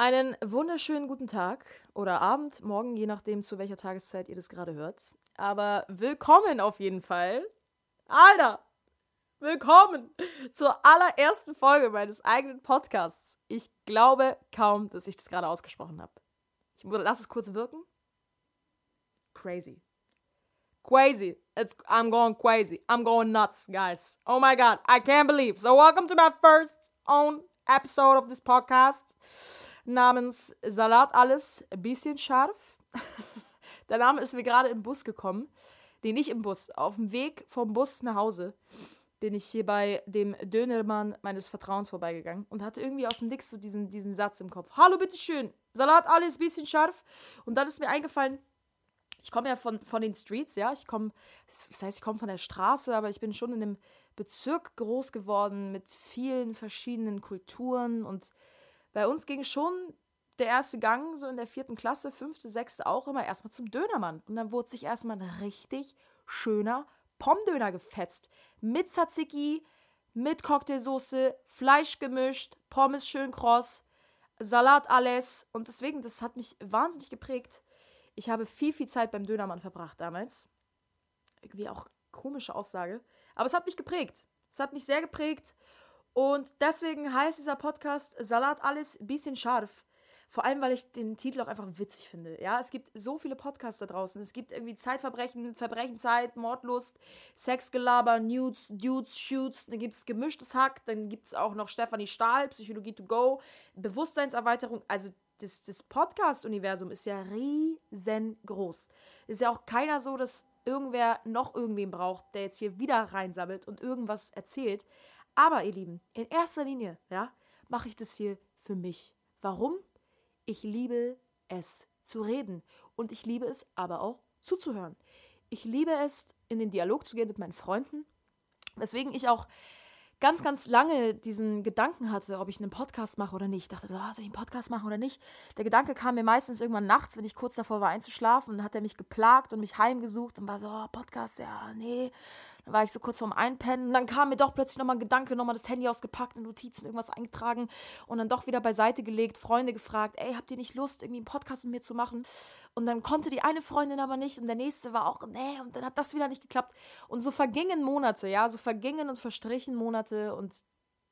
Einen wunderschönen guten Tag oder Abend, morgen, je nachdem, zu welcher Tageszeit ihr das gerade hört. Aber willkommen auf jeden Fall. Alter! Willkommen zur allerersten Folge meines eigenen Podcasts. Ich glaube kaum, dass ich das gerade ausgesprochen habe. Ich lass es kurz wirken. Crazy. Crazy. It's, I'm going crazy. I'm going nuts, guys. Oh my god, I can't believe. So, welcome to my first own episode of this podcast namens Salat alles, bisschen scharf. Der Name ist mir gerade im Bus gekommen. Nee, nicht im Bus. Auf dem Weg vom Bus nach Hause bin ich hier bei dem Dönermann meines Vertrauens vorbeigegangen und hatte irgendwie aus dem Nix so diesen, diesen Satz im Kopf. Hallo, bitteschön. Salat alles, bisschen scharf. Und dann ist mir eingefallen, ich komme ja von, von den Streets, ja. Ich komme, das heißt, ich komme von der Straße, aber ich bin schon in einem Bezirk groß geworden mit vielen verschiedenen Kulturen und bei uns ging schon der erste Gang, so in der vierten Klasse, fünfte, sechste auch immer erstmal zum Dönermann. Und dann wurde sich erstmal ein richtig schöner Pommdöner gefetzt. Mit Tzatziki, mit Cocktailsoße, Fleisch gemischt, Pommes schön kross, Salat alles. Und deswegen, das hat mich wahnsinnig geprägt. Ich habe viel, viel Zeit beim Dönermann verbracht damals. Irgendwie auch komische Aussage. Aber es hat mich geprägt. Es hat mich sehr geprägt. Und deswegen heißt dieser Podcast Salat alles bisschen scharf. Vor allem, weil ich den Titel auch einfach witzig finde. Ja, es gibt so viele Podcasts da draußen. Es gibt irgendwie Zeitverbrechen, Verbrechenzeit, Mordlust, Sexgelaber, Nudes, Dudes, Shoots. Dann gibt es gemischtes Hack. Dann gibt es auch noch Stefanie Stahl, Psychologie to go, Bewusstseinserweiterung. Also das, das Podcast-Universum ist ja riesengroß. Ist ja auch keiner so, dass irgendwer noch irgendwen braucht, der jetzt hier wieder reinsammelt und irgendwas erzählt. Aber ihr Lieben, in erster Linie, ja, mache ich das hier für mich. Warum? Ich liebe es zu reden und ich liebe es aber auch zuzuhören. Ich liebe es, in den Dialog zu gehen mit meinen Freunden, weswegen ich auch ganz, ganz lange diesen Gedanken hatte, ob ich einen Podcast mache oder nicht. Ich dachte, oh, soll ich einen Podcast machen oder nicht? Der Gedanke kam mir meistens irgendwann nachts, wenn ich kurz davor war einzuschlafen. Und hat er mich geplagt und mich heimgesucht und war so, oh, Podcast, ja, nee. Dann war ich so kurz vorm Einpennen. Und dann kam mir doch plötzlich nochmal ein Gedanke, nochmal das Handy ausgepackt, in Notizen irgendwas eingetragen und dann doch wieder beiseite gelegt, Freunde gefragt, ey, habt ihr nicht Lust, irgendwie einen Podcast mit mir zu machen? Und dann konnte die eine Freundin aber nicht und der nächste war auch, nee, und dann hat das wieder nicht geklappt. Und so vergingen Monate, ja, so vergingen und verstrichen Monate und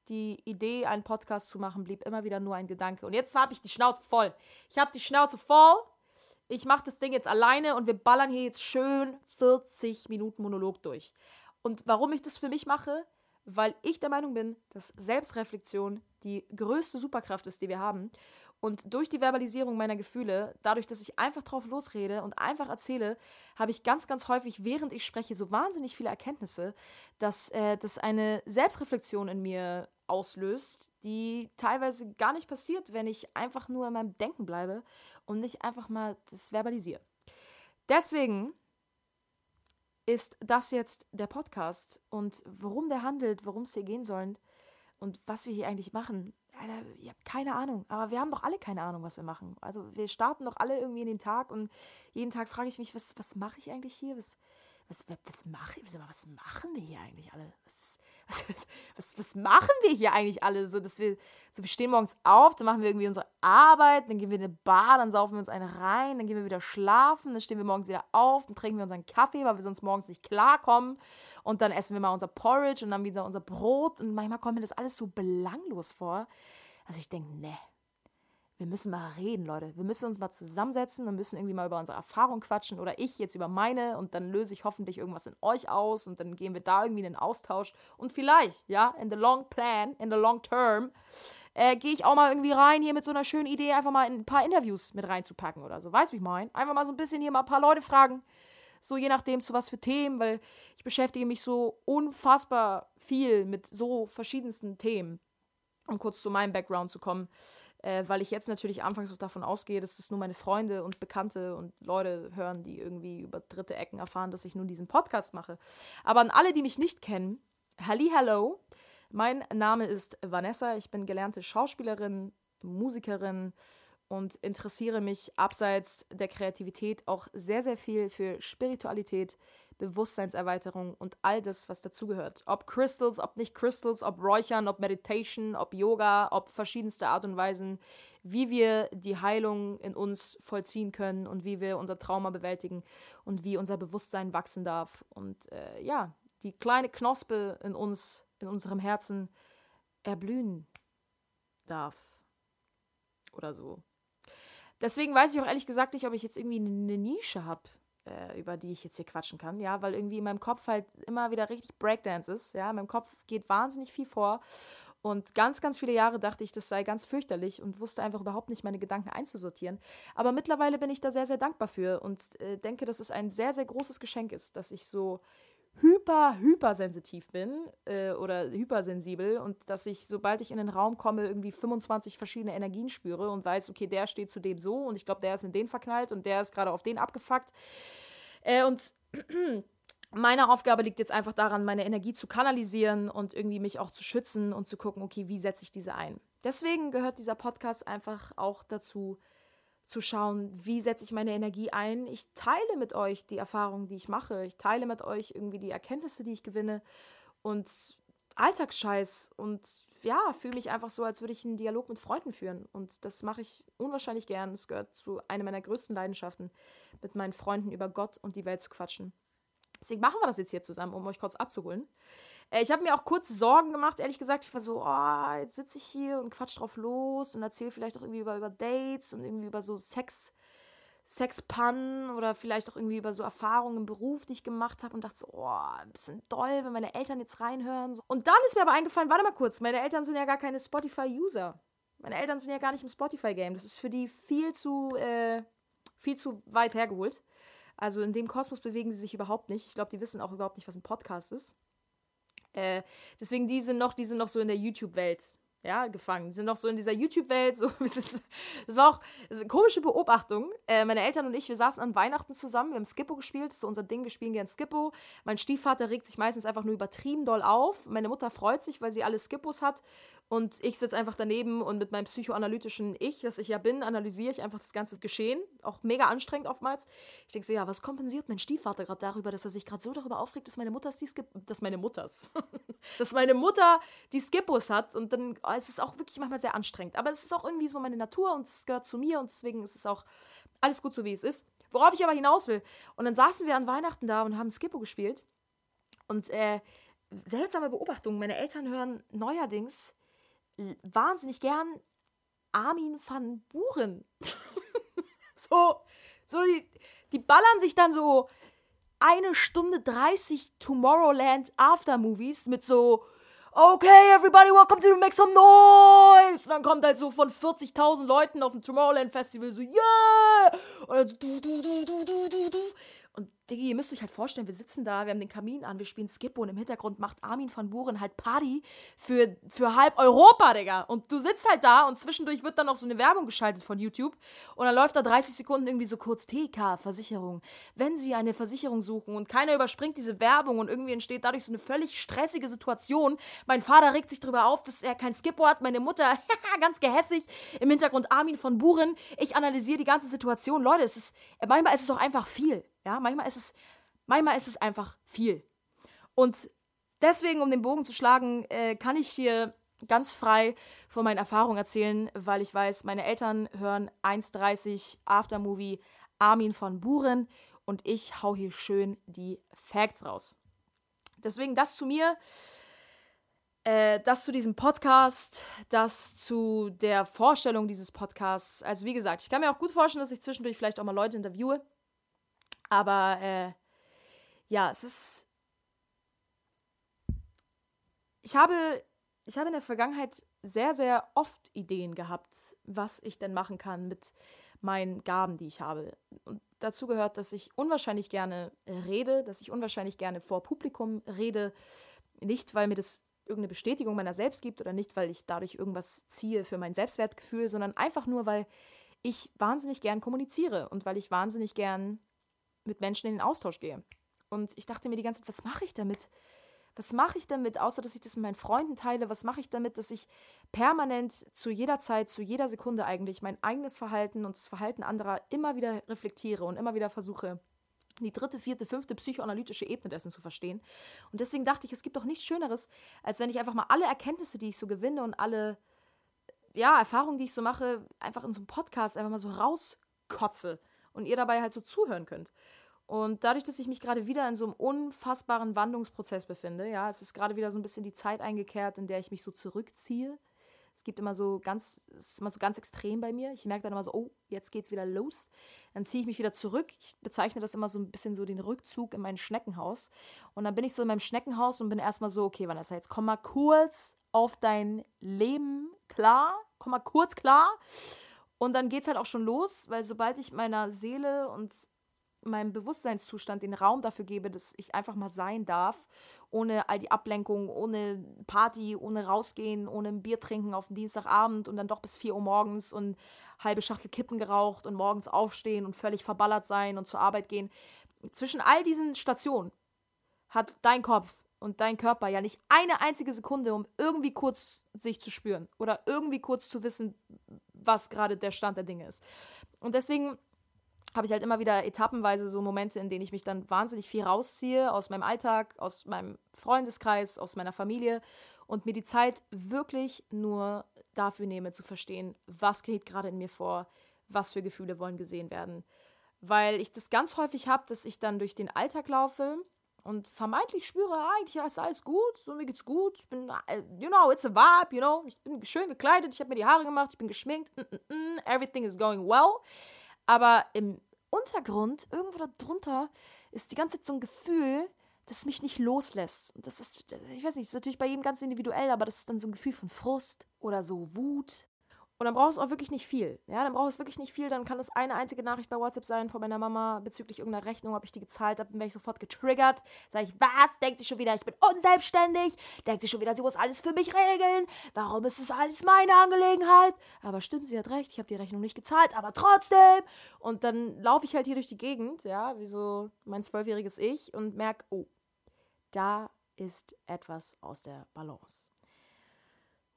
die Idee, einen Podcast zu machen, blieb immer wieder nur ein Gedanke. Und jetzt habe ich die Schnauze voll. Ich habe die Schnauze voll. Ich mache das Ding jetzt alleine und wir ballern hier jetzt schön 40 Minuten Monolog durch. Und warum ich das für mich mache? Weil ich der Meinung bin, dass Selbstreflexion die größte Superkraft ist, die wir haben. Und durch die Verbalisierung meiner Gefühle, dadurch, dass ich einfach drauf losrede und einfach erzähle, habe ich ganz, ganz häufig, während ich spreche, so wahnsinnig viele Erkenntnisse, dass äh, das eine Selbstreflexion in mir auslöst, die teilweise gar nicht passiert, wenn ich einfach nur in meinem Denken bleibe und nicht einfach mal das verbalisiere. Deswegen ist das jetzt der Podcast und worum der handelt, worum es hier gehen soll und was wir hier eigentlich machen, Alter, ich habe keine Ahnung. Aber wir haben doch alle keine Ahnung, was wir machen. Also wir starten doch alle irgendwie in den Tag und jeden Tag frage ich mich, was, was mache ich eigentlich hier? Was, was, was, ich? Was machen wir hier eigentlich alle? Was, was, was, was machen wir hier eigentlich alle? So, dass wir, so, wir stehen morgens auf, dann machen wir irgendwie unsere Arbeit, dann gehen wir in eine Bar, dann saufen wir uns eine rein, dann gehen wir wieder schlafen, dann stehen wir morgens wieder auf, dann trinken wir unseren Kaffee, weil wir sonst morgens nicht klarkommen. Und dann essen wir mal unser Porridge und dann wieder unser Brot. Und manchmal kommt mir das alles so belanglos vor. Also ich denke, ne, wir müssen mal reden, Leute. Wir müssen uns mal zusammensetzen und müssen irgendwie mal über unsere Erfahrung quatschen oder ich jetzt über meine und dann löse ich hoffentlich irgendwas in euch aus und dann gehen wir da irgendwie in den Austausch und vielleicht, ja, in the long plan, in the long term, äh, gehe ich auch mal irgendwie rein hier mit so einer schönen Idee, einfach mal in ein paar Interviews mit reinzupacken oder so. Weißt du, wie ich meine? Einfach mal so ein bisschen hier mal ein paar Leute fragen, so je nachdem zu was für Themen, weil ich beschäftige mich so unfassbar viel mit so verschiedensten Themen, um kurz zu meinem Background zu kommen äh, weil ich jetzt natürlich anfangs auch davon ausgehe, dass das nur meine Freunde und Bekannte und Leute hören, die irgendwie über dritte Ecken erfahren, dass ich nun diesen Podcast mache. Aber an alle, die mich nicht kennen, Halli Hello. Mein Name ist Vanessa, ich bin gelernte Schauspielerin, Musikerin und interessiere mich abseits der Kreativität auch sehr, sehr viel für Spiritualität, Bewusstseinserweiterung und all das, was dazugehört. Ob Crystals, ob nicht Crystals, ob Räuchern, ob Meditation, ob Yoga, ob verschiedenste Art und Weisen, wie wir die Heilung in uns vollziehen können und wie wir unser Trauma bewältigen und wie unser Bewusstsein wachsen darf. Und äh, ja, die kleine Knospe in uns, in unserem Herzen erblühen darf. Oder so. Deswegen weiß ich auch ehrlich gesagt nicht, ob ich jetzt irgendwie eine Nische habe, äh, über die ich jetzt hier quatschen kann, ja, weil irgendwie in meinem Kopf halt immer wieder richtig Breakdance ist, ja, in meinem Kopf geht wahnsinnig viel vor und ganz, ganz viele Jahre dachte ich, das sei ganz fürchterlich und wusste einfach überhaupt nicht, meine Gedanken einzusortieren. Aber mittlerweile bin ich da sehr, sehr dankbar für und äh, denke, dass es ein sehr, sehr großes Geschenk ist, dass ich so hyper, hypersensitiv bin äh, oder hypersensibel und dass ich, sobald ich in den Raum komme, irgendwie 25 verschiedene Energien spüre und weiß, okay, der steht zu dem so und ich glaube, der ist in den verknallt und der ist gerade auf den abgefuckt. Äh, und meine Aufgabe liegt jetzt einfach daran, meine Energie zu kanalisieren und irgendwie mich auch zu schützen und zu gucken, okay, wie setze ich diese ein. Deswegen gehört dieser Podcast einfach auch dazu, zu schauen, wie setze ich meine Energie ein. Ich teile mit euch die Erfahrungen, die ich mache. Ich teile mit euch irgendwie die Erkenntnisse, die ich gewinne und Alltagsscheiß und ja, fühle mich einfach so, als würde ich einen Dialog mit Freunden führen. Und das mache ich unwahrscheinlich gern. Es gehört zu einer meiner größten Leidenschaften, mit meinen Freunden über Gott und die Welt zu quatschen. Deswegen machen wir das jetzt hier zusammen, um euch kurz abzuholen. Äh, ich habe mir auch kurz Sorgen gemacht, ehrlich gesagt. Ich war so, oh, jetzt sitze ich hier und quatsch drauf los und erzähle vielleicht auch irgendwie über, über Dates und irgendwie über so Sex, Sexpannen oder vielleicht auch irgendwie über so Erfahrungen im Beruf, die ich gemacht habe und dachte so, oh, ein bisschen doll, wenn meine Eltern jetzt reinhören. Und dann ist mir aber eingefallen, warte mal kurz, meine Eltern sind ja gar keine Spotify-User. Meine Eltern sind ja gar nicht im Spotify-Game. Das ist für die viel zu, äh, viel zu weit hergeholt. Also in dem Kosmos bewegen sie sich überhaupt nicht. Ich glaube, die wissen auch überhaupt nicht, was ein Podcast ist. Äh, deswegen, die sind noch, die sind noch so in der YouTube-Welt ja, gefangen. Die sind noch so in dieser YouTube-Welt. So, das war auch das eine komische Beobachtung. Äh, meine Eltern und ich, wir saßen an Weihnachten zusammen. Wir haben Skippo gespielt. Das ist so unser Ding. Wir spielen gern Skippo. Mein Stiefvater regt sich meistens einfach nur übertrieben doll auf. Meine Mutter freut sich, weil sie alle Skippos hat. Und ich sitze einfach daneben und mit meinem psychoanalytischen Ich, das ich ja bin, analysiere ich einfach das ganze Geschehen. Auch mega anstrengend oftmals. Ich denke so, ja, was kompensiert mein Stiefvater gerade darüber, dass er sich gerade so darüber aufregt, dass meine Mutter die Skip dass meine Mutters, dass meine Mutter die Skippos hat. Und dann oh, es ist auch wirklich manchmal sehr anstrengend. Aber es ist auch irgendwie so meine Natur und es gehört zu mir und deswegen ist es auch alles gut so, wie es ist. Worauf ich aber hinaus will. Und dann saßen wir an Weihnachten da und haben Skippo gespielt. Und äh, seltsame Beobachtung. Meine Eltern hören neuerdings wahnsinnig gern Armin van Buren. so, so die, die ballern sich dann so eine Stunde 30 Tomorrowland Aftermovies mit so Okay, everybody, welcome to make some noise. Und dann kommt halt so von 40.000 Leuten auf dem Tomorrowland Festival so, yeah! Und dann so, du, du, du, du, du, du, du. Und Diggi, ihr müsst euch halt vorstellen, wir sitzen da, wir haben den Kamin an, wir spielen Skippo und im Hintergrund macht Armin van Buren halt Party für, für halb Europa, Digga. Und du sitzt halt da und zwischendurch wird dann noch so eine Werbung geschaltet von YouTube und dann läuft da 30 Sekunden irgendwie so kurz TK, Versicherung. Wenn Sie eine Versicherung suchen und keiner überspringt diese Werbung und irgendwie entsteht dadurch so eine völlig stressige Situation. Mein Vater regt sich darüber auf, dass er kein Skippo hat, meine Mutter ganz gehässig, im Hintergrund Armin van Buren. Ich analysiere die ganze Situation. Leute, es ist, manchmal ist es doch einfach viel. Ja, manchmal ist es, manchmal ist es einfach viel. Und deswegen, um den Bogen zu schlagen, äh, kann ich hier ganz frei von meinen Erfahrungen erzählen, weil ich weiß, meine Eltern hören 1,30 Aftermovie Armin von Buren und ich hau hier schön die Facts raus. Deswegen das zu mir, äh, das zu diesem Podcast, das zu der Vorstellung dieses Podcasts. Also wie gesagt, ich kann mir auch gut vorstellen, dass ich zwischendurch vielleicht auch mal Leute interviewe. Aber äh, ja, es ist. Ich habe, ich habe in der Vergangenheit sehr, sehr oft Ideen gehabt, was ich denn machen kann mit meinen Gaben, die ich habe. Und dazu gehört, dass ich unwahrscheinlich gerne rede, dass ich unwahrscheinlich gerne vor Publikum rede. Nicht, weil mir das irgendeine Bestätigung meiner selbst gibt oder nicht, weil ich dadurch irgendwas ziehe für mein Selbstwertgefühl, sondern einfach nur, weil ich wahnsinnig gern kommuniziere und weil ich wahnsinnig gern mit Menschen in den Austausch gehe. Und ich dachte mir die ganze Zeit, was mache ich damit? Was mache ich damit, außer dass ich das mit meinen Freunden teile? Was mache ich damit, dass ich permanent zu jeder Zeit, zu jeder Sekunde eigentlich mein eigenes Verhalten und das Verhalten anderer immer wieder reflektiere und immer wieder versuche die dritte, vierte, fünfte psychoanalytische Ebene dessen zu verstehen. Und deswegen dachte ich, es gibt doch nichts Schöneres, als wenn ich einfach mal alle Erkenntnisse, die ich so gewinne und alle ja, Erfahrungen, die ich so mache, einfach in so einem Podcast einfach mal so rauskotze und ihr dabei halt so zuhören könnt. Und dadurch, dass ich mich gerade wieder in so einem unfassbaren Wandlungsprozess befinde, ja, es ist gerade wieder so ein bisschen die Zeit eingekehrt, in der ich mich so zurückziehe. Es gibt immer so ganz, es ist immer so ganz extrem bei mir. Ich merke dann immer so, oh, jetzt geht's wieder los. Dann ziehe ich mich wieder zurück. Ich bezeichne das immer so ein bisschen so den Rückzug in mein Schneckenhaus. Und dann bin ich so in meinem Schneckenhaus und bin erstmal so, okay, Vanessa, jetzt komm mal kurz auf dein Leben klar. Komm mal kurz klar. Und dann geht's halt auch schon los, weil sobald ich meiner Seele und meinem Bewusstseinszustand den Raum dafür gebe, dass ich einfach mal sein darf, ohne all die Ablenkung, ohne Party, ohne rausgehen, ohne ein Bier trinken auf dem Dienstagabend und dann doch bis 4 Uhr morgens und halbe Schachtel Kippen geraucht und morgens aufstehen und völlig verballert sein und zur Arbeit gehen. Zwischen all diesen Stationen hat dein Kopf und dein Körper ja nicht eine einzige Sekunde, um irgendwie kurz sich zu spüren oder irgendwie kurz zu wissen, was gerade der Stand der Dinge ist. Und deswegen habe ich halt immer wieder etappenweise so Momente, in denen ich mich dann wahnsinnig viel rausziehe aus meinem Alltag, aus meinem Freundeskreis, aus meiner Familie und mir die Zeit wirklich nur dafür nehme zu verstehen, was geht gerade in mir vor, was für Gefühle wollen gesehen werden. Weil ich das ganz häufig habe, dass ich dann durch den Alltag laufe und vermeintlich spüre, ah, eigentlich ist alles gut, so mir geht's gut, ich bin, äh, you know, it's a vibe, you know, ich bin schön gekleidet, ich habe mir die Haare gemacht, ich bin geschminkt, mm, mm, mm, everything is going well. Aber im Untergrund, irgendwo da drunter, ist die ganze Zeit so ein Gefühl, das mich nicht loslässt. Und das ist, ich weiß nicht, das ist natürlich bei jedem ganz individuell, aber das ist dann so ein Gefühl von Frust oder so Wut und dann braucht es auch wirklich nicht viel. Ja, dann braucht es wirklich nicht viel. Dann kann es eine einzige Nachricht bei WhatsApp sein von meiner Mama bezüglich irgendeiner Rechnung, ob ich die gezahlt habe. Dann werde ich sofort getriggert. Sage ich, was? Denkt sie schon wieder, ich bin unselbstständig? Denkt sie schon wieder, sie muss alles für mich regeln? Warum ist es alles meine Angelegenheit? Aber stimmt, sie hat recht, ich habe die Rechnung nicht gezahlt, aber trotzdem. Und dann laufe ich halt hier durch die Gegend, ja, wie so mein zwölfjähriges Ich und merke, oh, da ist etwas aus der Balance.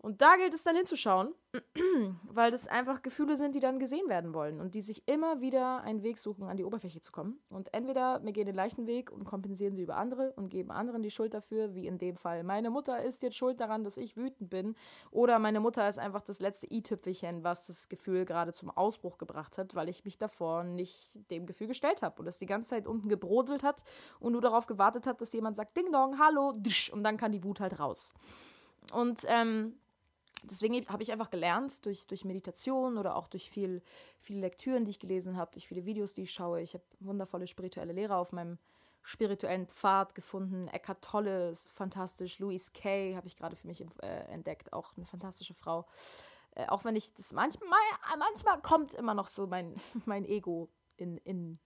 Und da gilt es dann hinzuschauen, weil das einfach Gefühle sind, die dann gesehen werden wollen und die sich immer wieder einen Weg suchen, an die Oberfläche zu kommen. Und entweder wir gehen den leichten Weg und kompensieren sie über andere und geben anderen die Schuld dafür, wie in dem Fall. Meine Mutter ist jetzt schuld daran, dass ich wütend bin. Oder meine Mutter ist einfach das letzte i-Tüpfelchen, was das Gefühl gerade zum Ausbruch gebracht hat, weil ich mich davor nicht dem Gefühl gestellt habe und es die ganze Zeit unten gebrodelt hat und nur darauf gewartet hat, dass jemand sagt, Ding Dong, hallo, und dann kann die Wut halt raus. Und ähm, deswegen habe ich einfach gelernt, durch, durch Meditation oder auch durch viel, viele Lektüren, die ich gelesen habe, durch viele Videos, die ich schaue. Ich habe wundervolle spirituelle Lehrer auf meinem spirituellen Pfad gefunden. Eckhart Tolle ist fantastisch. Louise Kay habe ich gerade für mich äh, entdeckt, auch eine fantastische Frau. Äh, auch wenn ich das manchmal, manchmal kommt immer noch so mein, mein Ego in, in,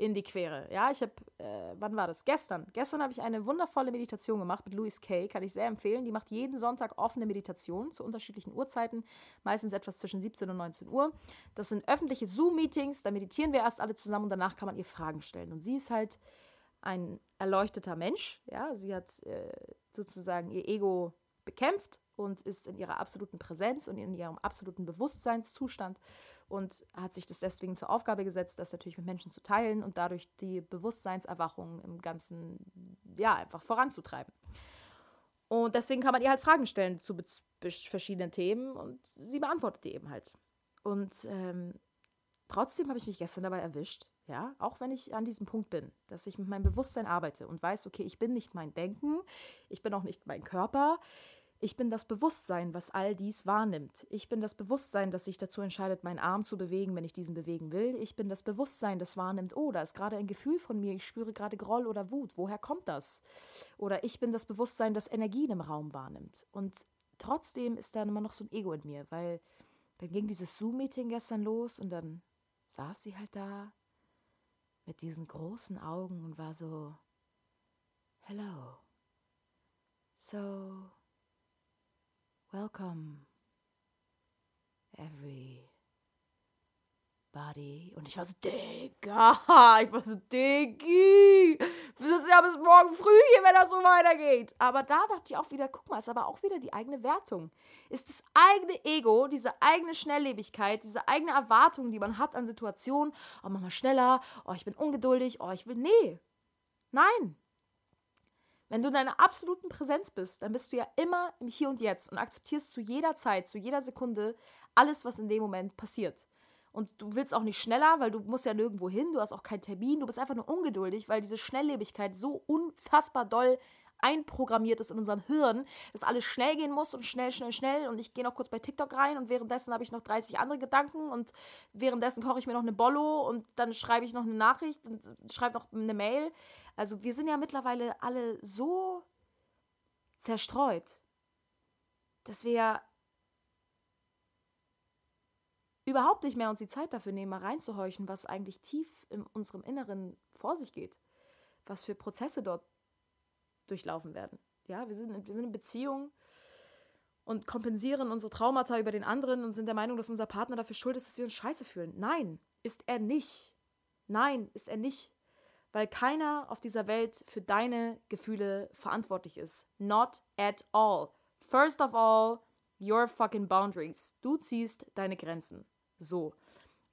in die Quere. Ja, ich habe, äh, wann war das? Gestern. Gestern habe ich eine wundervolle Meditation gemacht mit Louis Kay, kann ich sehr empfehlen. Die macht jeden Sonntag offene Meditation zu unterschiedlichen Uhrzeiten, meistens etwas zwischen 17 und 19 Uhr. Das sind öffentliche Zoom-Meetings, da meditieren wir erst alle zusammen und danach kann man ihr Fragen stellen. Und sie ist halt ein erleuchteter Mensch, ja, sie hat äh, sozusagen ihr Ego bekämpft und ist in ihrer absoluten Präsenz und in ihrem absoluten Bewusstseinszustand und hat sich das deswegen zur Aufgabe gesetzt, das natürlich mit Menschen zu teilen und dadurch die Bewusstseinserwachung im Ganzen, ja, einfach voranzutreiben. Und deswegen kann man ihr halt Fragen stellen zu verschiedenen Themen und sie beantwortet die eben halt. Und ähm, trotzdem habe ich mich gestern dabei erwischt, ja, auch wenn ich an diesem Punkt bin, dass ich mit meinem Bewusstsein arbeite und weiß, okay, ich bin nicht mein Denken, ich bin auch nicht mein Körper, ich bin das Bewusstsein, was all dies wahrnimmt. Ich bin das Bewusstsein, das sich dazu entscheidet, meinen Arm zu bewegen, wenn ich diesen bewegen will. Ich bin das Bewusstsein, das wahrnimmt, oh, da ist gerade ein Gefühl von mir, ich spüre gerade Groll oder Wut. Woher kommt das? Oder ich bin das Bewusstsein, das Energien im Raum wahrnimmt. Und trotzdem ist da immer noch so ein Ego in mir, weil dann ging dieses Zoom-Meeting gestern los und dann saß sie halt da mit diesen großen Augen und war so, hello. So, Welcome, everybody. Und ich war so, Digga, ich war so, Diggi, das ja bis morgen früh hier, wenn das so weitergeht. Aber da dachte ich auch wieder, guck mal, ist aber auch wieder die eigene Wertung. Ist das eigene Ego, diese eigene Schnelllebigkeit, diese eigene Erwartung, die man hat an Situationen, oh, mach mal schneller, oh, ich bin ungeduldig, oh, ich will, nee. Nein. Wenn du in deiner absoluten Präsenz bist, dann bist du ja immer im Hier und Jetzt und akzeptierst zu jeder Zeit, zu jeder Sekunde alles, was in dem Moment passiert. Und du willst auch nicht schneller, weil du musst ja nirgendwo hin, du hast auch keinen Termin, du bist einfach nur ungeduldig, weil diese Schnelllebigkeit so unfassbar doll einprogrammiert ist in unserem Hirn, dass alles schnell gehen muss und schnell, schnell, schnell. Und ich gehe noch kurz bei TikTok rein und währenddessen habe ich noch 30 andere Gedanken und währenddessen koche ich mir noch eine Bollo und dann schreibe ich noch eine Nachricht und schreibe noch eine Mail. Also wir sind ja mittlerweile alle so zerstreut, dass wir ja überhaupt nicht mehr uns die Zeit dafür nehmen, mal reinzuhorchen, was eigentlich tief in unserem Inneren vor sich geht. Was für Prozesse dort durchlaufen werden. Ja, wir sind, wir sind in Beziehung und kompensieren unsere Traumata über den anderen und sind der Meinung, dass unser Partner dafür schuld ist, dass wir uns scheiße fühlen. Nein, ist er nicht. Nein, ist er nicht. Weil keiner auf dieser Welt für deine Gefühle verantwortlich ist. Not at all. First of all, your fucking boundaries. Du ziehst deine Grenzen. So.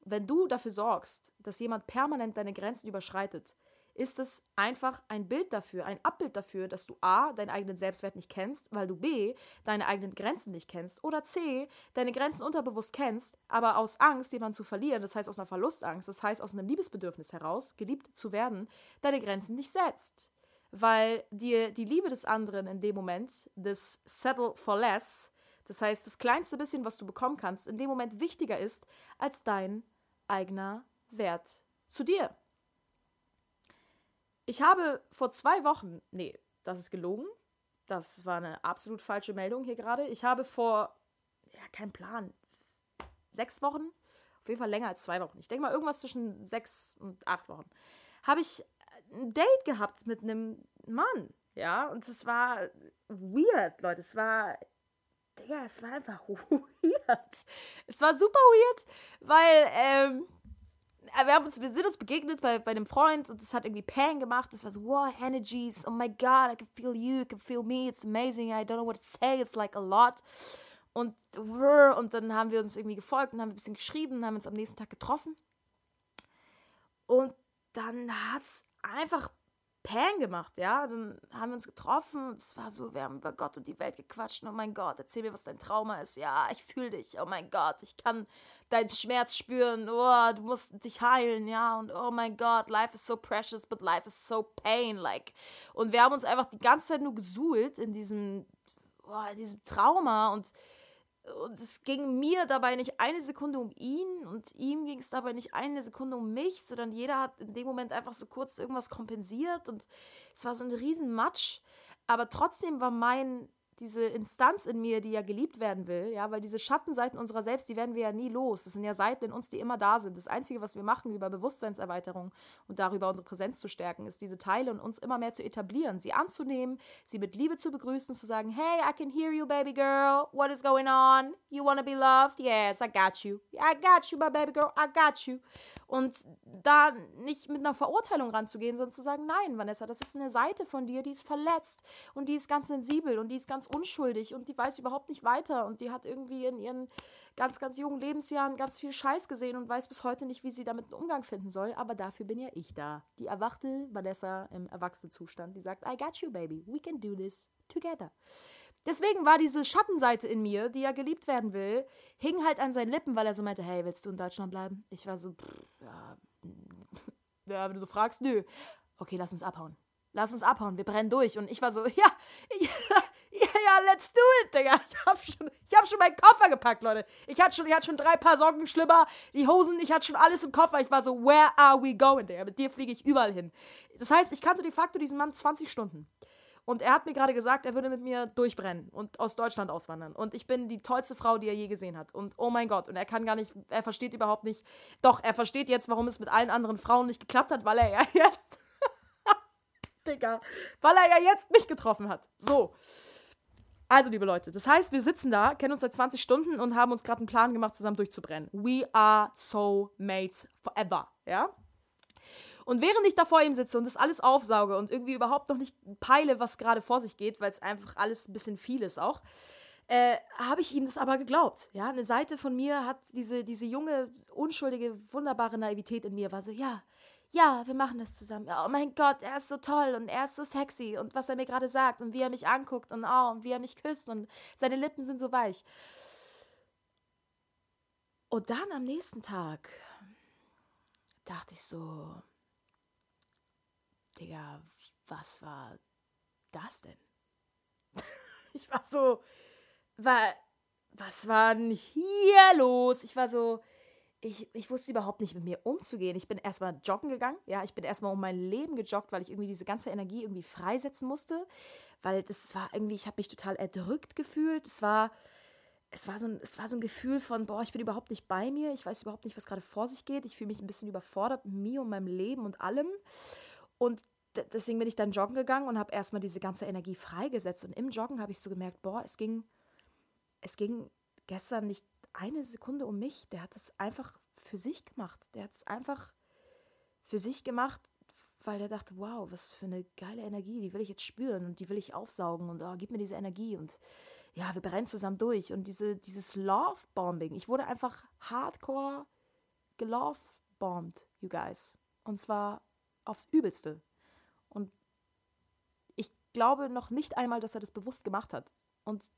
Wenn du dafür sorgst, dass jemand permanent deine Grenzen überschreitet, ist es einfach ein Bild dafür, ein Abbild dafür, dass du A, deinen eigenen Selbstwert nicht kennst, weil du B, deine eigenen Grenzen nicht kennst oder C, deine Grenzen unterbewusst kennst, aber aus Angst, jemanden zu verlieren, das heißt aus einer Verlustangst, das heißt aus einem Liebesbedürfnis heraus, geliebt zu werden, deine Grenzen nicht setzt. Weil dir die Liebe des anderen in dem Moment, das Settle for Less, das heißt, das kleinste bisschen, was du bekommen kannst, in dem Moment wichtiger ist als dein eigener Wert zu dir. Ich habe vor zwei Wochen, nee, das ist gelogen. Das war eine absolut falsche Meldung hier gerade. Ich habe vor, ja, kein Plan, sechs Wochen, auf jeden Fall länger als zwei Wochen. Ich denke mal irgendwas zwischen sechs und acht Wochen. Habe ich ein Date gehabt mit einem Mann, ja, und es war weird, Leute. Es war Digga, es war einfach weird. Es war super weird, weil, ähm, wir, haben uns, wir sind uns begegnet bei, bei einem Freund und es hat irgendwie Pang gemacht. Es war so, wow, energies, oh my god, I can feel you, I can feel me, it's amazing, I don't know what to say, it's like a lot. Und, und dann haben wir uns irgendwie gefolgt und haben ein bisschen geschrieben, haben uns am nächsten Tag getroffen. Und dann hat es einfach Pan gemacht, ja. Dann haben wir uns getroffen und es war so, wir haben über Gott und die Welt gequatscht. oh mein Gott, erzähl mir, was dein Trauma ist. Ja, ich fühle dich. Oh mein Gott, ich kann deinen Schmerz spüren. Oh, du musst dich heilen, ja. Und oh mein Gott, life is so precious, but life is so pain, like. Und wir haben uns einfach die ganze Zeit nur gesuhlt in diesem, oh, in diesem Trauma und und es ging mir dabei nicht eine Sekunde um ihn und ihm ging es dabei nicht eine Sekunde um mich, sondern jeder hat in dem Moment einfach so kurz irgendwas kompensiert und es war so ein Riesenmatsch. Aber trotzdem war mein diese Instanz in mir, die ja geliebt werden will, ja, weil diese Schattenseiten unserer selbst, die werden wir ja nie los. Das sind ja Seiten in uns, die immer da sind. Das Einzige, was wir machen über Bewusstseinserweiterung und darüber unsere Präsenz zu stärken, ist diese Teile in uns immer mehr zu etablieren, sie anzunehmen, sie mit Liebe zu begrüßen, zu sagen, hey, I can hear you, baby girl. What is going on? You wanna be loved? Yes, I got you. I got you, my baby girl. I got you. Und da nicht mit einer Verurteilung ranzugehen, sondern zu sagen, nein, Vanessa, das ist eine Seite von dir, die ist verletzt und die ist ganz sensibel und die ist ganz unschuldig und die weiß überhaupt nicht weiter und die hat irgendwie in ihren ganz, ganz jungen Lebensjahren ganz viel Scheiß gesehen und weiß bis heute nicht, wie sie damit einen Umgang finden soll. Aber dafür bin ja ich da. Die erwachte Vanessa im Erwachsenenzustand, die sagt, I got you, baby. We can do this together. Deswegen war diese Schattenseite in mir, die ja geliebt werden will, hing halt an seinen Lippen, weil er so meinte, hey, willst du in Deutschland bleiben? Ich war so, pff, ja, ja, wenn du so fragst, nö. Okay, lass uns abhauen. Lass uns abhauen, wir brennen durch. Und ich war so, ja, ja, ja, let's do it, Digga. Ich hab schon, ich hab schon meinen Koffer gepackt, Leute. Ich hatte schon, ich hatte schon drei Paar Socken, Schlüpper, die Hosen, ich hatte schon alles im Koffer. Ich war so, where are we going, Digga? Mit dir fliege ich überall hin. Das heißt, ich kannte de facto diesen Mann 20 Stunden. Und er hat mir gerade gesagt, er würde mit mir durchbrennen und aus Deutschland auswandern. Und ich bin die tollste Frau, die er je gesehen hat. Und oh mein Gott, und er kann gar nicht, er versteht überhaupt nicht. Doch, er versteht jetzt, warum es mit allen anderen Frauen nicht geklappt hat, weil er ja jetzt. Digga. Weil er ja jetzt mich getroffen hat. So. Also, liebe Leute, das heißt, wir sitzen da, kennen uns seit 20 Stunden und haben uns gerade einen Plan gemacht, zusammen durchzubrennen. We are so mates forever, ja? Und während ich da vor ihm sitze und das alles aufsauge und irgendwie überhaupt noch nicht peile, was gerade vor sich geht, weil es einfach alles ein bisschen viel ist auch, äh, habe ich ihm das aber geglaubt. Ja, eine Seite von mir hat diese, diese junge, unschuldige, wunderbare Naivität in mir, war so, ja, ja, wir machen das zusammen. Oh mein Gott, er ist so toll und er ist so sexy und was er mir gerade sagt und wie er mich anguckt und oh, und wie er mich küsst und seine Lippen sind so weich. Und dann am nächsten Tag dachte ich so, Digga, was war das denn? ich war so, war, was war denn hier los? Ich war so, ich, ich wusste überhaupt nicht mit mir umzugehen. Ich bin erstmal joggen gegangen. Ja, ich bin erstmal um mein Leben gejoggt, weil ich irgendwie diese ganze Energie irgendwie freisetzen musste. Weil das war irgendwie, ich habe mich total erdrückt gefühlt. Es war, es war, so ein, es war so ein Gefühl von, boah, ich bin überhaupt nicht bei mir. Ich weiß überhaupt nicht, was gerade vor sich geht. Ich fühle mich ein bisschen überfordert mit mir und meinem Leben und allem. Und deswegen bin ich dann joggen gegangen und habe erstmal diese ganze Energie freigesetzt. Und im Joggen habe ich so gemerkt, boah, es ging, es ging gestern nicht eine Sekunde um mich. Der hat es einfach für sich gemacht. Der hat es einfach für sich gemacht, weil der dachte, wow, was für eine geile Energie, die will ich jetzt spüren und die will ich aufsaugen und oh, gib mir diese Energie und ja, wir brennen zusammen durch. Und diese, dieses Love-Bombing, ich wurde einfach hardcore gelove-bombed, you guys. Und zwar aufs Übelste. Und ich glaube noch nicht einmal, dass er das bewusst gemacht hat. Und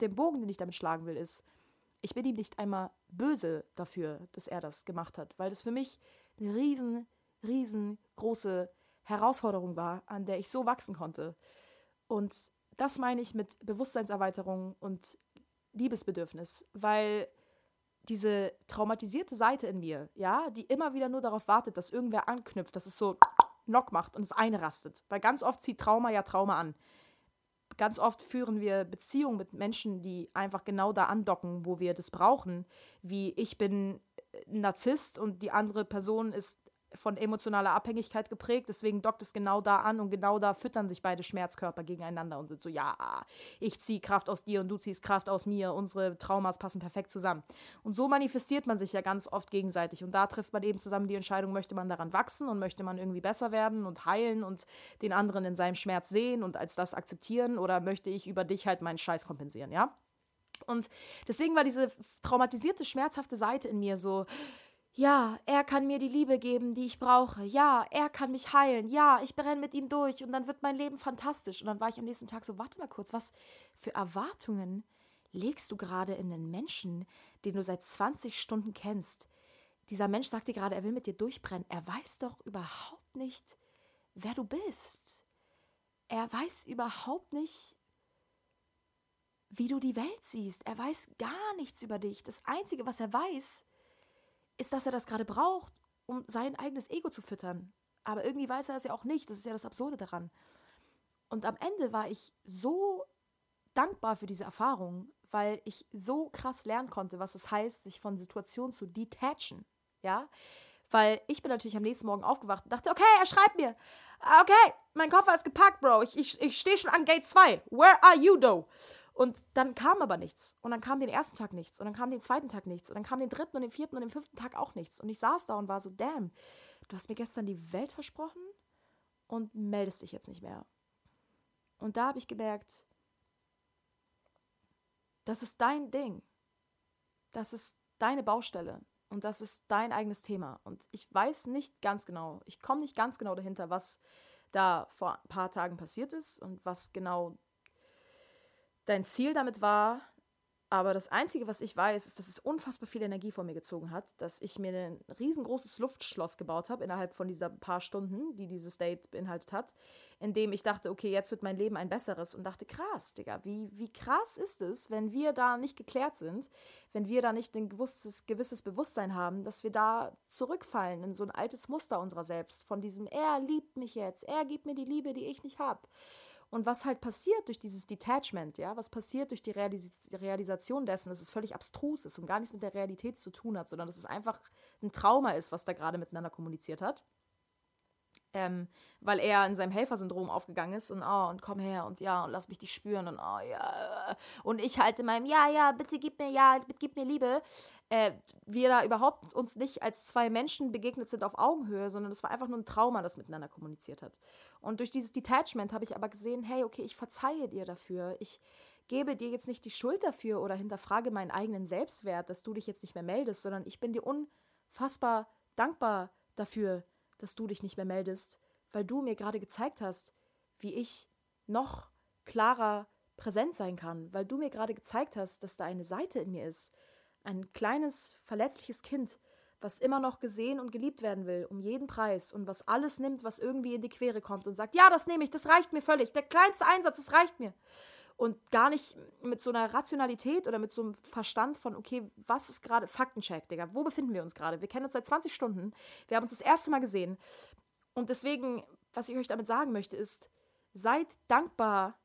der Bogen, den ich damit schlagen will, ist, ich bin ihm nicht einmal böse dafür, dass er das gemacht hat, weil das für mich eine riesen, riesengroße Herausforderung war, an der ich so wachsen konnte. Und das meine ich mit Bewusstseinserweiterung und Liebesbedürfnis, weil diese traumatisierte Seite in mir, ja, die immer wieder nur darauf wartet, dass irgendwer anknüpft, dass es so Knock macht und es einrastet. Weil ganz oft zieht Trauma ja Trauma an. Ganz oft führen wir Beziehungen mit Menschen, die einfach genau da andocken, wo wir das brauchen. Wie ich bin Narzisst und die andere Person ist von emotionaler Abhängigkeit geprägt, deswegen dockt es genau da an und genau da füttern sich beide Schmerzkörper gegeneinander und sind so, ja, ich ziehe Kraft aus dir und du ziehst Kraft aus mir, unsere Traumas passen perfekt zusammen. Und so manifestiert man sich ja ganz oft gegenseitig und da trifft man eben zusammen die Entscheidung, möchte man daran wachsen und möchte man irgendwie besser werden und heilen und den anderen in seinem Schmerz sehen und als das akzeptieren oder möchte ich über dich halt meinen Scheiß kompensieren, ja? Und deswegen war diese traumatisierte, schmerzhafte Seite in mir so, ja, er kann mir die Liebe geben, die ich brauche. Ja, er kann mich heilen. Ja, ich brenne mit ihm durch und dann wird mein Leben fantastisch. Und dann war ich am nächsten Tag so, warte mal kurz, was für Erwartungen legst du gerade in den Menschen, den du seit 20 Stunden kennst? Dieser Mensch sagt dir gerade, er will mit dir durchbrennen. Er weiß doch überhaupt nicht, wer du bist. Er weiß überhaupt nicht, wie du die Welt siehst. Er weiß gar nichts über dich. Das Einzige, was er weiß, ist, dass er das gerade braucht, um sein eigenes Ego zu füttern. Aber irgendwie weiß er es ja auch nicht. Das ist ja das Absurde daran. Und am Ende war ich so dankbar für diese Erfahrung, weil ich so krass lernen konnte, was es heißt, sich von Situationen zu detachen. Ja? Weil ich bin natürlich am nächsten Morgen aufgewacht und dachte, okay, er schreibt mir. Okay, mein Koffer ist gepackt, Bro. Ich, ich, ich stehe schon an Gate 2. Where are you, though? Und dann kam aber nichts. Und dann kam den ersten Tag nichts. Und dann kam den zweiten Tag nichts. Und dann kam den dritten und den vierten und den fünften Tag auch nichts. Und ich saß da und war so, damn, du hast mir gestern die Welt versprochen und meldest dich jetzt nicht mehr. Und da habe ich gemerkt, das ist dein Ding. Das ist deine Baustelle. Und das ist dein eigenes Thema. Und ich weiß nicht ganz genau, ich komme nicht ganz genau dahinter, was da vor ein paar Tagen passiert ist und was genau dein Ziel damit war, aber das Einzige, was ich weiß, ist, dass es unfassbar viel Energie von mir gezogen hat, dass ich mir ein riesengroßes Luftschloss gebaut habe innerhalb von dieser paar Stunden, die dieses Date beinhaltet hat, in dem ich dachte, okay, jetzt wird mein Leben ein besseres und dachte, krass, Digga, wie, wie krass ist es, wenn wir da nicht geklärt sind, wenn wir da nicht ein gewisses, gewisses Bewusstsein haben, dass wir da zurückfallen in so ein altes Muster unserer selbst, von diesem, er liebt mich jetzt, er gibt mir die Liebe, die ich nicht habe. Und was halt passiert durch dieses Detachment, ja, was passiert durch die Realis Realisation dessen, dass es völlig abstrus ist und gar nichts mit der Realität zu tun hat, sondern dass es einfach ein Trauma ist, was da gerade miteinander kommuniziert hat. Ähm, weil er in seinem Helfersyndrom aufgegangen ist und oh, und komm her und ja, und lass mich dich spüren und oh ja. Und ich halte meinem, ja, ja, bitte gib mir, ja, bitte gib mir Liebe. Äh, wir da überhaupt uns nicht als zwei Menschen begegnet sind auf Augenhöhe, sondern es war einfach nur ein Trauma, das miteinander kommuniziert hat. Und durch dieses Detachment habe ich aber gesehen, hey, okay, ich verzeihe dir dafür. Ich gebe dir jetzt nicht die Schuld dafür oder hinterfrage meinen eigenen Selbstwert, dass du dich jetzt nicht mehr meldest, sondern ich bin dir unfassbar dankbar dafür, dass du dich nicht mehr meldest, weil du mir gerade gezeigt hast, wie ich noch klarer präsent sein kann, weil du mir gerade gezeigt hast, dass da eine Seite in mir ist, ein kleines, verletzliches Kind, was immer noch gesehen und geliebt werden will, um jeden Preis und was alles nimmt, was irgendwie in die Quere kommt und sagt, ja, das nehme ich, das reicht mir völlig, der kleinste Einsatz, das reicht mir. Und gar nicht mit so einer Rationalität oder mit so einem Verstand von, okay, was ist gerade, Faktencheck, Digga, wo befinden wir uns gerade? Wir kennen uns seit 20 Stunden, wir haben uns das erste Mal gesehen. Und deswegen, was ich euch damit sagen möchte, ist, seid dankbar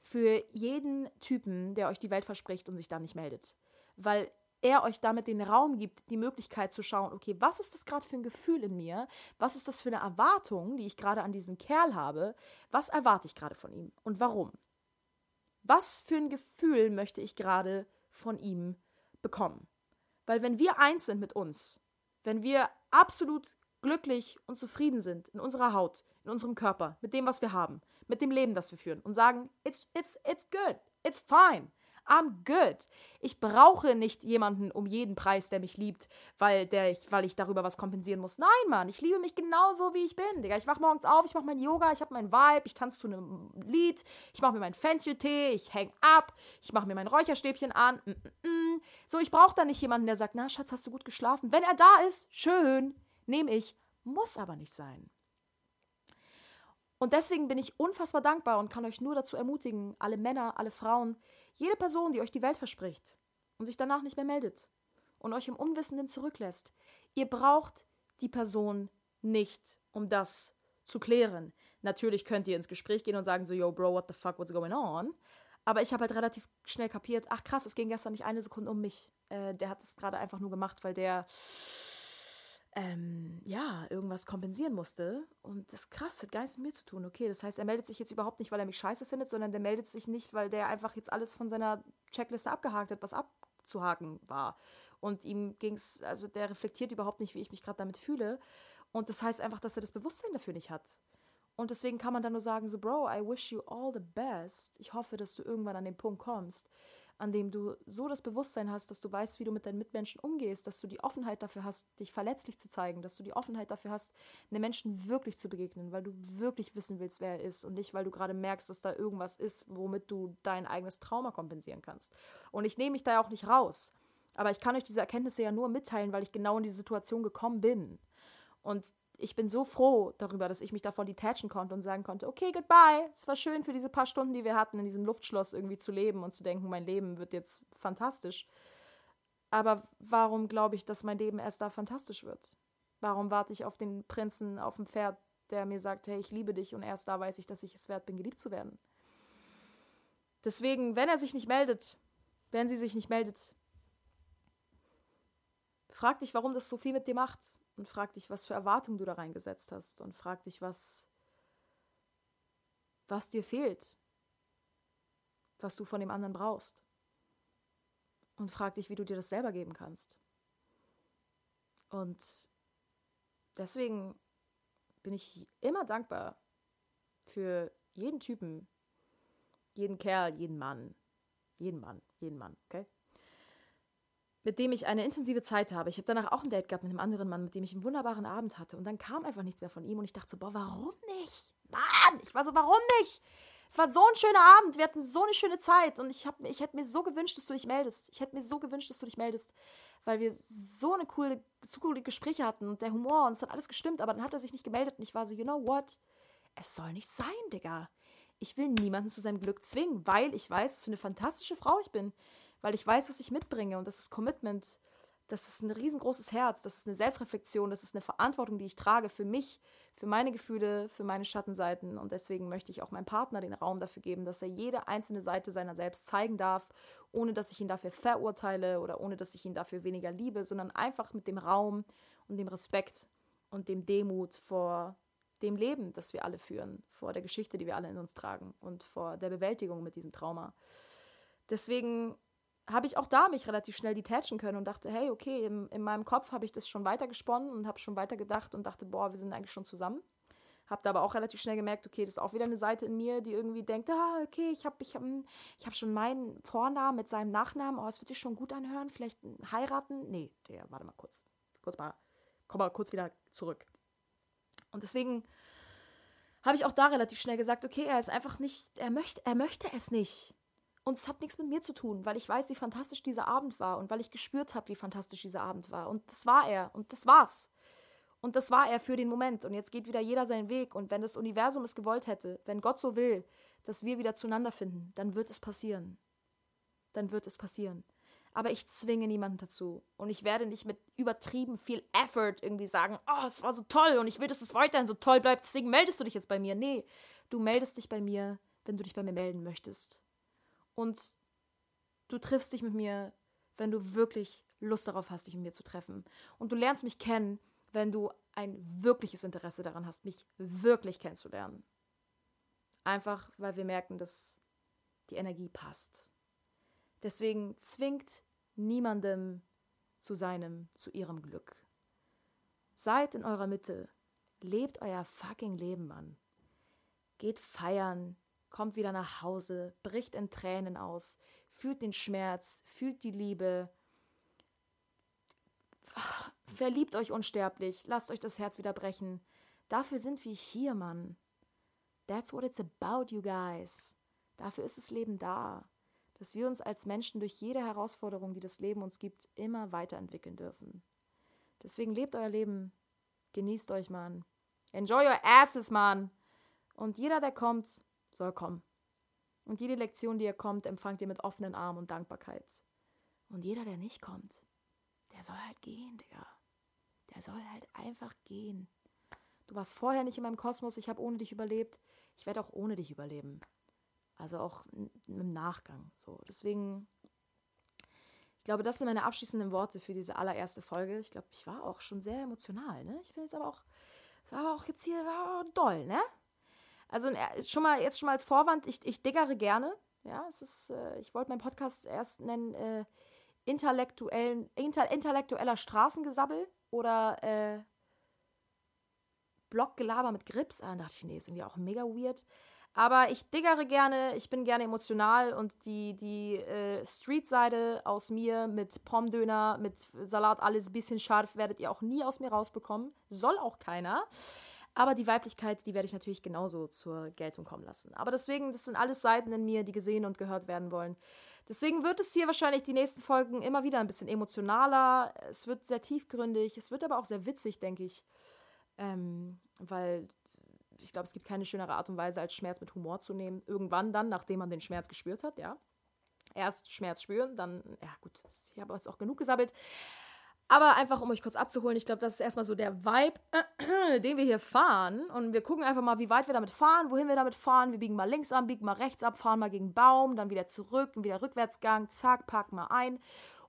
für jeden Typen, der euch die Welt verspricht und sich da nicht meldet. Weil er euch damit den Raum gibt, die Möglichkeit zu schauen, okay, was ist das gerade für ein Gefühl in mir? Was ist das für eine Erwartung, die ich gerade an diesen Kerl habe? Was erwarte ich gerade von ihm und warum? Was für ein Gefühl möchte ich gerade von ihm bekommen? Weil wenn wir eins sind mit uns, wenn wir absolut glücklich und zufrieden sind in unserer Haut, in unserem Körper, mit dem, was wir haben, mit dem Leben, das wir führen und sagen, it's, it's, it's good, it's fine, I'm good. Ich brauche nicht jemanden um jeden Preis, der mich liebt, weil, der ich, weil ich darüber was kompensieren muss. Nein, Mann, ich liebe mich genauso, wie ich bin. Digga. Ich wach morgens auf, ich mache mein Yoga, ich habe mein Vibe, ich tanze zu einem Lied, ich mache mir meinen Fencheltee, ich hang ab, ich mache mir mein Räucherstäbchen an. Mm, mm, mm. So, ich brauche da nicht jemanden, der sagt, na, Schatz, hast du gut geschlafen? Wenn er da ist, schön, nehme ich. Muss aber nicht sein. Und deswegen bin ich unfassbar dankbar und kann euch nur dazu ermutigen, alle Männer, alle Frauen, jede Person, die euch die Welt verspricht und sich danach nicht mehr meldet und euch im Unwissenden zurücklässt, ihr braucht die Person nicht, um das zu klären. Natürlich könnt ihr ins Gespräch gehen und sagen so, yo, Bro, what the fuck, what's going on? Aber ich habe halt relativ schnell kapiert, ach krass, es ging gestern nicht eine Sekunde um mich. Äh, der hat es gerade einfach nur gemacht, weil der ähm, ja, irgendwas kompensieren musste. Und das ist krass, hat gar nichts mit mir zu tun. Okay, das heißt, er meldet sich jetzt überhaupt nicht, weil er mich scheiße findet, sondern der meldet sich nicht, weil der einfach jetzt alles von seiner Checkliste abgehakt hat, was abzuhaken war. Und ihm ging es, also der reflektiert überhaupt nicht, wie ich mich gerade damit fühle. Und das heißt einfach, dass er das Bewusstsein dafür nicht hat. Und deswegen kann man dann nur sagen, so, Bro, I wish you all the best. Ich hoffe, dass du irgendwann an den Punkt kommst, an dem du so das Bewusstsein hast, dass du weißt, wie du mit deinen Mitmenschen umgehst, dass du die Offenheit dafür hast, dich verletzlich zu zeigen, dass du die Offenheit dafür hast, einem Menschen wirklich zu begegnen, weil du wirklich wissen willst, wer er ist und nicht, weil du gerade merkst, dass da irgendwas ist, womit du dein eigenes Trauma kompensieren kannst. Und ich nehme mich da ja auch nicht raus. Aber ich kann euch diese Erkenntnisse ja nur mitteilen, weil ich genau in diese Situation gekommen bin. Und ich bin so froh darüber, dass ich mich davon detachen konnte und sagen konnte, okay, goodbye. Es war schön für diese paar Stunden, die wir hatten, in diesem Luftschloss irgendwie zu leben und zu denken, mein Leben wird jetzt fantastisch. Aber warum glaube ich, dass mein Leben erst da fantastisch wird? Warum warte ich auf den Prinzen auf dem Pferd, der mir sagt, hey, ich liebe dich und erst da weiß ich, dass ich es wert bin, geliebt zu werden? Deswegen, wenn er sich nicht meldet, wenn sie sich nicht meldet, frag dich, warum das so viel mit dir macht und frag dich, was für Erwartungen du da reingesetzt hast und frag dich, was, was dir fehlt, was du von dem anderen brauchst. Und frag dich, wie du dir das selber geben kannst. Und deswegen bin ich immer dankbar für jeden Typen, jeden Kerl, jeden Mann, jeden Mann, jeden Mann, okay? Mit dem ich eine intensive Zeit habe. Ich habe danach auch ein Date gehabt mit einem anderen Mann, mit dem ich einen wunderbaren Abend hatte. Und dann kam einfach nichts mehr von ihm. Und ich dachte so, boah, warum nicht? Mann! Ich war so, warum nicht? Es war so ein schöner Abend. Wir hatten so eine schöne Zeit. Und ich, ich hätte mir so gewünscht, dass du dich meldest. Ich hätte mir so gewünscht, dass du dich meldest. Weil wir so eine coole, so coole Gespräche hatten. Und der Humor. Und es hat alles gestimmt. Aber dann hat er sich nicht gemeldet. Und ich war so, you know what? Es soll nicht sein, Digga. Ich will niemanden zu seinem Glück zwingen, weil ich weiß, was für eine fantastische Frau ich bin weil ich weiß, was ich mitbringe und das ist Commitment, das ist ein riesengroßes Herz, das ist eine Selbstreflexion, das ist eine Verantwortung, die ich trage für mich, für meine Gefühle, für meine Schattenseiten. Und deswegen möchte ich auch meinem Partner den Raum dafür geben, dass er jede einzelne Seite seiner selbst zeigen darf, ohne dass ich ihn dafür verurteile oder ohne dass ich ihn dafür weniger liebe, sondern einfach mit dem Raum und dem Respekt und dem Demut vor dem Leben, das wir alle führen, vor der Geschichte, die wir alle in uns tragen und vor der Bewältigung mit diesem Trauma. Deswegen habe ich auch da mich relativ schnell detachen können und dachte, hey, okay, in, in meinem Kopf habe ich das schon weitergesponnen und habe schon weiter gedacht und dachte, boah, wir sind eigentlich schon zusammen. Habe da aber auch relativ schnell gemerkt, okay, das ist auch wieder eine Seite in mir, die irgendwie denkt, ah, okay, ich habe ich hab, ich hab schon meinen Vornamen mit seinem Nachnamen, oh, es wird sich schon gut anhören, vielleicht heiraten. Nee, der, warte mal kurz. Kurz mal, komm mal kurz wieder zurück. Und deswegen habe ich auch da relativ schnell gesagt, okay, er ist einfach nicht, er möchte, er möchte es nicht. Und es hat nichts mit mir zu tun, weil ich weiß, wie fantastisch dieser Abend war und weil ich gespürt habe, wie fantastisch dieser Abend war. Und das war er und das war's. Und das war er für den Moment. Und jetzt geht wieder jeder seinen Weg. Und wenn das Universum es gewollt hätte, wenn Gott so will, dass wir wieder zueinander finden, dann wird es passieren. Dann wird es passieren. Aber ich zwinge niemanden dazu. Und ich werde nicht mit übertrieben viel Effort irgendwie sagen, oh, es war so toll und ich will, dass es weiterhin so toll bleibt, deswegen meldest du dich jetzt bei mir. Nee, du meldest dich bei mir, wenn du dich bei mir melden möchtest. Und du triffst dich mit mir, wenn du wirklich Lust darauf hast, dich mit mir zu treffen. Und du lernst mich kennen, wenn du ein wirkliches Interesse daran hast, mich wirklich kennenzulernen. Einfach, weil wir merken, dass die Energie passt. Deswegen zwingt niemandem zu seinem, zu ihrem Glück. Seid in eurer Mitte. Lebt euer fucking Leben, Mann. Geht feiern, kommt wieder nach Hause, bricht in Tränen aus, fühlt den Schmerz, fühlt die Liebe. Verliebt euch unsterblich, lasst euch das Herz wieder brechen. Dafür sind wir hier, Mann. That's what it's about, you guys. Dafür ist das Leben da. Dass wir uns als Menschen durch jede Herausforderung, die das Leben uns gibt, immer weiterentwickeln dürfen. Deswegen lebt euer Leben. Genießt euch, Mann. Enjoy your asses, Mann. Und jeder, der kommt, soll kommen. Und jede Lektion, die ihr kommt, empfangt ihr mit offenen Armen und Dankbarkeit. Und jeder, der nicht kommt, der soll halt gehen, Digga. Der soll halt einfach gehen. Du warst vorher nicht in meinem Kosmos, ich habe ohne dich überlebt. Ich werde auch ohne dich überleben. Also auch im Nachgang. So, deswegen, ich glaube, das sind meine abschließenden Worte für diese allererste Folge. Ich glaube, ich war auch schon sehr emotional, ne? Ich bin jetzt aber auch, es war auch jetzt hier war doll, ne? Also äh, schon mal, jetzt schon mal als Vorwand, ich, ich diggere gerne. Ja, es ist, äh, ich wollte meinen Podcast erst nennen, äh, intellektuellen, inter, intellektueller Straßengesabbel oder äh, Bloggelaber mit Grips. Ah, dachte ich, nee, ist irgendwie auch mega weird. Aber ich diggere gerne, ich bin gerne emotional und die, die äh, Street-Seite aus mir mit Pomdöner, mit Salat, alles ein bisschen scharf, werdet ihr auch nie aus mir rausbekommen. Soll auch keiner. Aber die Weiblichkeit, die werde ich natürlich genauso zur Geltung kommen lassen. Aber deswegen, das sind alles Seiten in mir, die gesehen und gehört werden wollen. Deswegen wird es hier wahrscheinlich die nächsten Folgen immer wieder ein bisschen emotionaler. Es wird sehr tiefgründig. Es wird aber auch sehr witzig, denke ich. Ähm, weil ich glaube, es gibt keine schönere Art und Weise, als Schmerz mit Humor zu nehmen. Irgendwann dann, nachdem man den Schmerz gespürt hat, ja. Erst Schmerz spüren, dann, ja gut, ich habe jetzt auch genug gesabbelt. Aber einfach, um euch kurz abzuholen, ich glaube, das ist erstmal so der Vibe, äh, den wir hier fahren. Und wir gucken einfach mal, wie weit wir damit fahren, wohin wir damit fahren. Wir biegen mal links an, biegen mal rechts ab, fahren mal gegen Baum, dann wieder zurück und wieder Rückwärtsgang, zack, parken mal ein.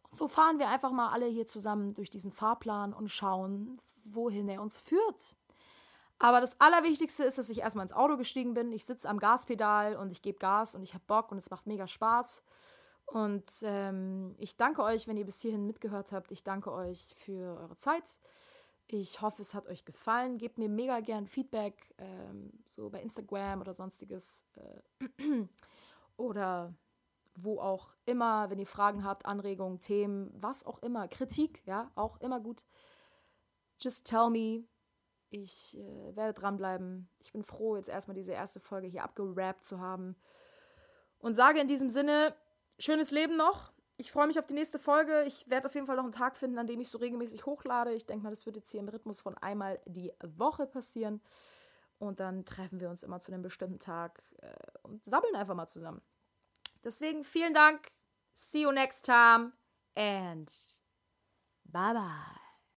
Und so fahren wir einfach mal alle hier zusammen durch diesen Fahrplan und schauen, wohin er uns führt. Aber das Allerwichtigste ist, dass ich erstmal ins Auto gestiegen bin. Ich sitze am Gaspedal und ich gebe Gas und ich habe Bock und es macht mega Spaß. Und ähm, ich danke euch, wenn ihr bis hierhin mitgehört habt. Ich danke euch für eure Zeit. Ich hoffe, es hat euch gefallen. Gebt mir mega gern Feedback, ähm, so bei Instagram oder sonstiges. Äh, oder wo auch immer, wenn ihr Fragen habt, Anregungen, Themen, was auch immer, Kritik, ja, auch immer gut. Just tell me. Ich äh, werde dranbleiben. Ich bin froh, jetzt erstmal diese erste Folge hier abgerappt zu haben. Und sage in diesem Sinne, schönes Leben noch. Ich freue mich auf die nächste Folge. Ich werde auf jeden Fall noch einen Tag finden, an dem ich so regelmäßig hochlade. Ich denke mal, das wird jetzt hier im Rhythmus von einmal die Woche passieren. Und dann treffen wir uns immer zu einem bestimmten Tag äh, und sabbeln einfach mal zusammen. Deswegen vielen Dank. See you next time and bye bye.